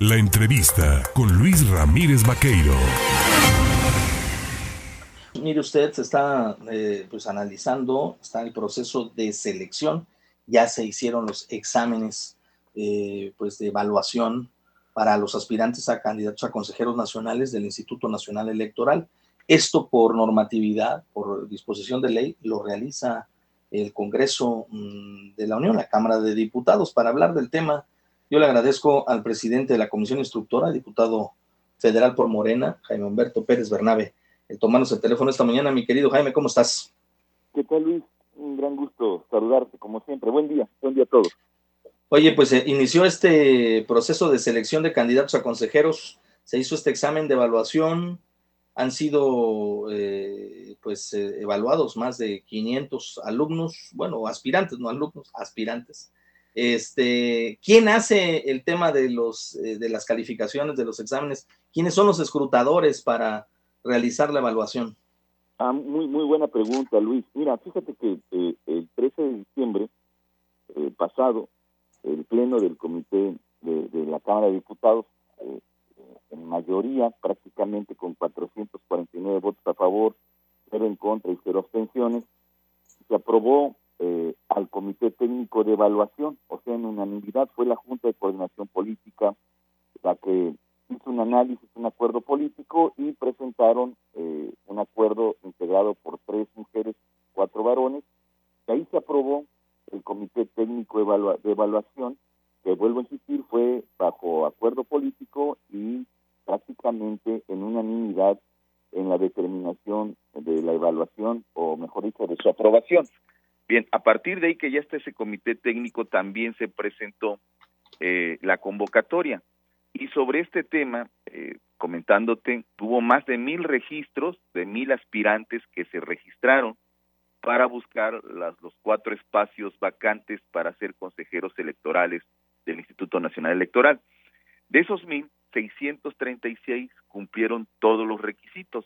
La entrevista con Luis Ramírez Vaqueiro. Mire usted, se está eh, pues analizando, está el proceso de selección, ya se hicieron los exámenes eh, pues de evaluación para los aspirantes a candidatos a consejeros nacionales del Instituto Nacional Electoral. Esto por normatividad, por disposición de ley, lo realiza el Congreso mm, de la Unión, la Cámara de Diputados, para hablar del tema. Yo le agradezco al presidente de la Comisión Instructora, diputado federal por Morena, Jaime Humberto Pérez Bernabe, el tomarnos el teléfono esta mañana. Mi querido Jaime, ¿cómo estás? ¿Qué tal, Luis? Un gran gusto saludarte, como siempre. Buen día, buen día a todos. Oye, pues eh, inició este proceso de selección de candidatos a consejeros, se hizo este examen de evaluación, han sido eh, pues eh, evaluados más de 500 alumnos, bueno, aspirantes, no alumnos, aspirantes. Este, ¿quién hace el tema de los eh, de las calificaciones de los exámenes? ¿Quiénes son los escrutadores para realizar la evaluación? Ah, muy muy buena pregunta, Luis. Mira, fíjate que el 13 de diciembre pasado, el pleno del comité de, de la Cámara de Diputados en mayoría, prácticamente con 449 votos a favor, cero en contra y cero abstenciones, se aprobó eh, al Comité Técnico de Evaluación, o sea, en unanimidad fue la Junta de Coordinación Política la que hizo un análisis, un acuerdo político y presentaron eh, un acuerdo integrado por tres mujeres, cuatro varones, y ahí se aprobó el Comité Técnico de Evaluación, que vuelvo a insistir, fue bajo acuerdo político y prácticamente en unanimidad en la determinación de la evaluación o mejor dicho de su aprobación. Bien, a partir de ahí que ya está ese comité técnico también se presentó eh, la convocatoria y sobre este tema, eh, comentándote, tuvo más de mil registros de mil aspirantes que se registraron para buscar las, los cuatro espacios vacantes para ser consejeros electorales del Instituto Nacional Electoral. De esos mil, 636 cumplieron todos los requisitos.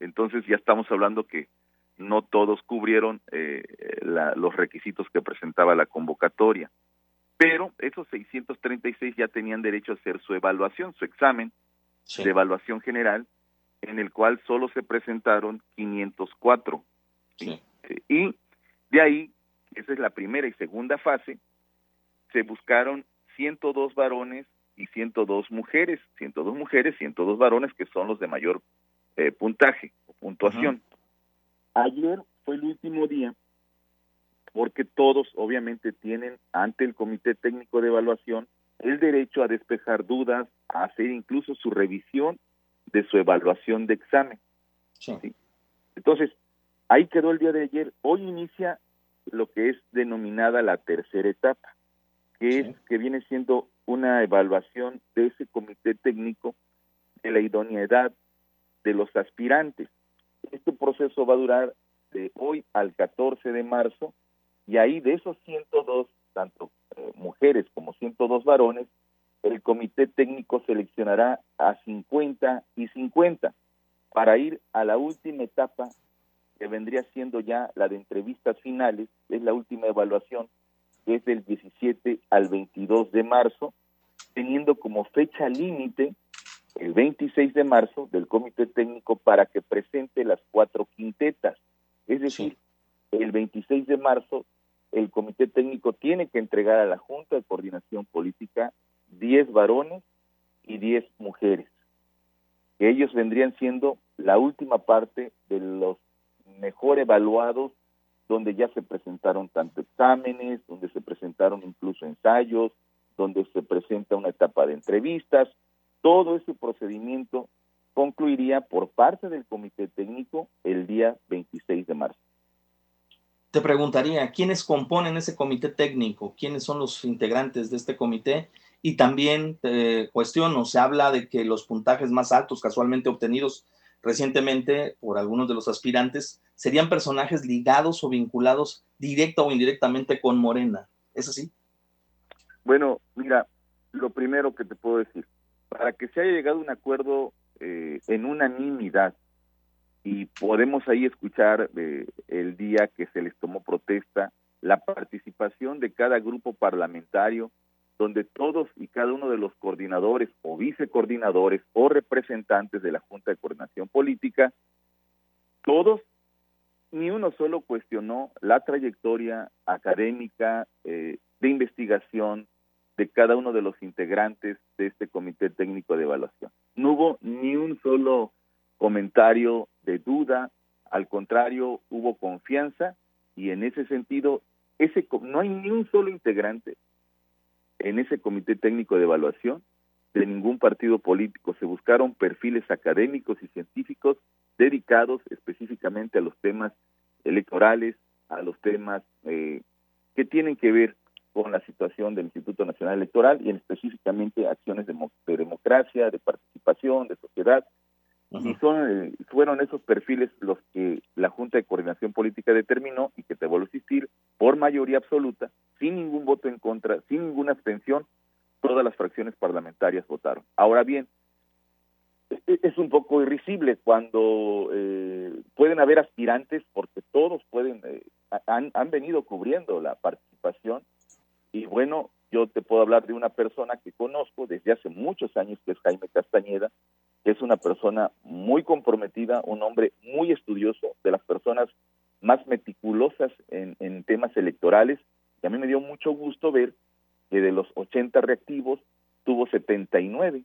Entonces ya estamos hablando que no todos cubrieron eh, los requisitos que presentaba la convocatoria. Pero esos 636 ya tenían derecho a hacer su evaluación, su examen de evaluación general, en el cual solo se presentaron 504. Eh, y de ahí, esa es la primera y segunda fase, se buscaron 102 varones y 102 mujeres, 102 mujeres, 102 varones que son los de mayor eh, puntaje o puntuación. Ayer fue el último día porque todos obviamente tienen ante el Comité Técnico de Evaluación el derecho a despejar dudas, a hacer incluso su revisión de su evaluación de examen. Entonces, ahí quedó el día de ayer. Hoy inicia lo que es denominada la tercera etapa, que es que viene siendo una evaluación de ese comité técnico de la idoneidad de los aspirantes. Este proceso va a durar de hoy al 14 de marzo y ahí de esos 102, tanto eh, mujeres como 102 varones, el comité técnico seleccionará a 50 y 50 para ir a la última etapa que vendría siendo ya la de entrevistas finales, es la última evaluación que es del 17 al 22 de marzo, teniendo como fecha límite el 26 de marzo del comité técnico para que presente las cuatro quintetas. Es decir, el 26 de marzo el comité técnico tiene que entregar a la Junta de Coordinación Política 10 varones y 10 mujeres. Que ellos vendrían siendo la última parte de los mejor evaluados donde ya se presentaron tanto exámenes, donde se presentaron incluso ensayos, donde se presenta una etapa de entrevistas. Todo ese procedimiento concluiría por parte del comité técnico el día 26 de marzo. Te preguntaría, ¿quiénes componen ese comité técnico? ¿Quiénes son los integrantes de este comité? Y también te cuestiono, se habla de que los puntajes más altos casualmente obtenidos recientemente por algunos de los aspirantes serían personajes ligados o vinculados directa o indirectamente con Morena. ¿Es así? Bueno, mira, lo primero que te puedo decir, para que se haya llegado a un acuerdo eh, en unanimidad y podemos ahí escuchar eh, el día que se les tomó protesta, la participación de cada grupo parlamentario donde todos y cada uno de los coordinadores o vicecoordinadores o representantes de la Junta de Coordinación Política, todos, ni uno solo cuestionó la trayectoria académica eh, de investigación de cada uno de los integrantes de este Comité Técnico de Evaluación. No hubo ni un solo comentario de duda, al contrario, hubo confianza y en ese sentido, ese no hay ni un solo integrante en ese comité técnico de evaluación de ningún partido político. Se buscaron perfiles académicos y científicos dedicados específicamente a los temas electorales, a los temas eh, que tienen que ver con la situación del Instituto Nacional Electoral y en específicamente acciones de, democracia, de participación, de sociedad. Y son, eh, fueron esos perfiles los que la Junta de Coordinación Política determinó y que te vuelvo a insistir, por mayoría absoluta, sin ningún voto en contra, sin ninguna abstención, todas las fracciones parlamentarias votaron. Ahora bien, e-, e-, es un poco irrisible cuando eh, pueden haber aspirantes, porque todos pueden, eh, han, han venido cubriendo la participación y bueno, yo te puedo hablar de una persona que conozco desde hace muchos años, que es Jaime Castañeda, que es una persona muy comprometida, un hombre muy estudioso, de las personas más meticulosas en, en temas electorales. Y a mí me dio mucho gusto ver que de los 80 reactivos tuvo 79,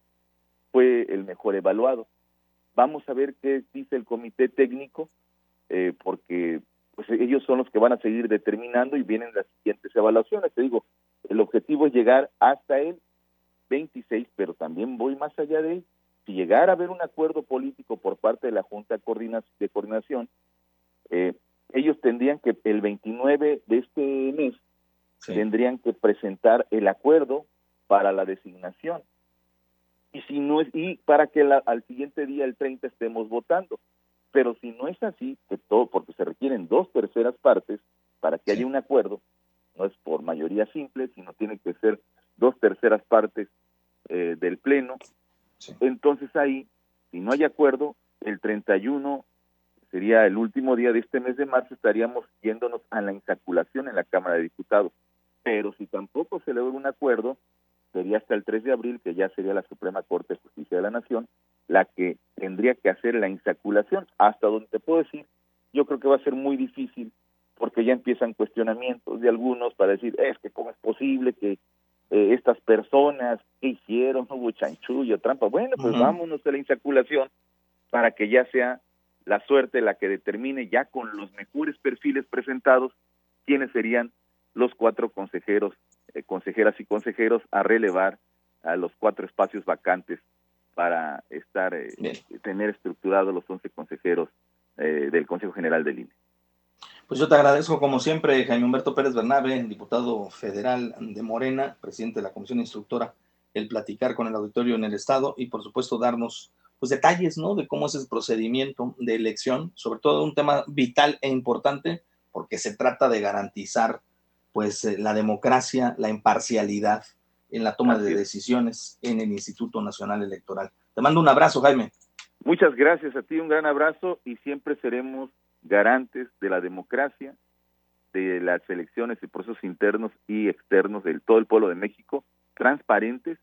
fue el mejor evaluado. Vamos a ver qué dice el comité técnico, eh, porque pues ellos son los que van a seguir determinando y vienen las siguientes evaluaciones. Te digo, el objetivo es llegar hasta el 26, pero también voy más allá de él. Si llegara a haber un acuerdo político por parte de la Junta de Coordinación, eh, ellos tendrían que el 29 de este mes tendrían que presentar el acuerdo para la designación. Y si no es y para que al siguiente día el 30 estemos votando. Pero si no es así, que todo, porque se requieren dos terceras partes para que haya un acuerdo, no es por mayoría simple, sino tiene que ser dos terceras partes eh, del Pleno. Entonces ahí, si no hay acuerdo, el 31 sería el último día de este mes de marzo, estaríamos yéndonos a la insaculación en la Cámara de Diputados. Pero si tampoco se logra un acuerdo, sería hasta el 3 de abril, que ya sería la Suprema Corte de Justicia de la Nación, la que tendría que hacer la insaculación. Hasta donde te puedo decir, yo creo que va a ser muy difícil porque ya empiezan cuestionamientos de algunos para decir, es que cómo es posible que eh, estas personas que hicieron, no hubo chanchullo, trampa. Bueno, pues vámonos a la insaculación para que ya sea la suerte la que determine ya con los mejores perfiles presentados quiénes serían los cuatro consejeros, eh, consejeras y consejeros a relevar a los cuatro espacios vacantes para estar eh, tener estructurados los 11 consejeros eh, del Consejo General del INE. Pues yo te agradezco como siempre, Jaime Humberto Pérez Bernabe, diputado federal de Morena, presidente de la Comisión Instructora, el platicar con el auditorio en el Estado y por supuesto darnos pues detalles, ¿no? De cómo es el procedimiento de elección, sobre todo un tema vital e importante porque se trata de garantizar pues eh, la democracia, la imparcialidad en la toma de decisiones en el Instituto Nacional Electoral. Te mando un abrazo, Jaime. Muchas gracias a ti, un gran abrazo y siempre seremos garantes de la democracia, de las elecciones y procesos internos y externos de todo el pueblo de México, transparentes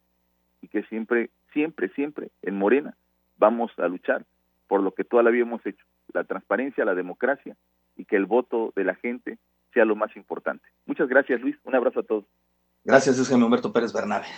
y que siempre, siempre, siempre en Morena vamos a luchar por lo que toda la vida hemos hecho, la transparencia, la democracia y que el voto de la gente sea lo más importante. Muchas gracias, Luis. Un abrazo a todos. Gracias, es Humberto Pérez Bernabe.